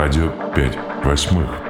Радио 5 восьмых.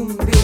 you mean?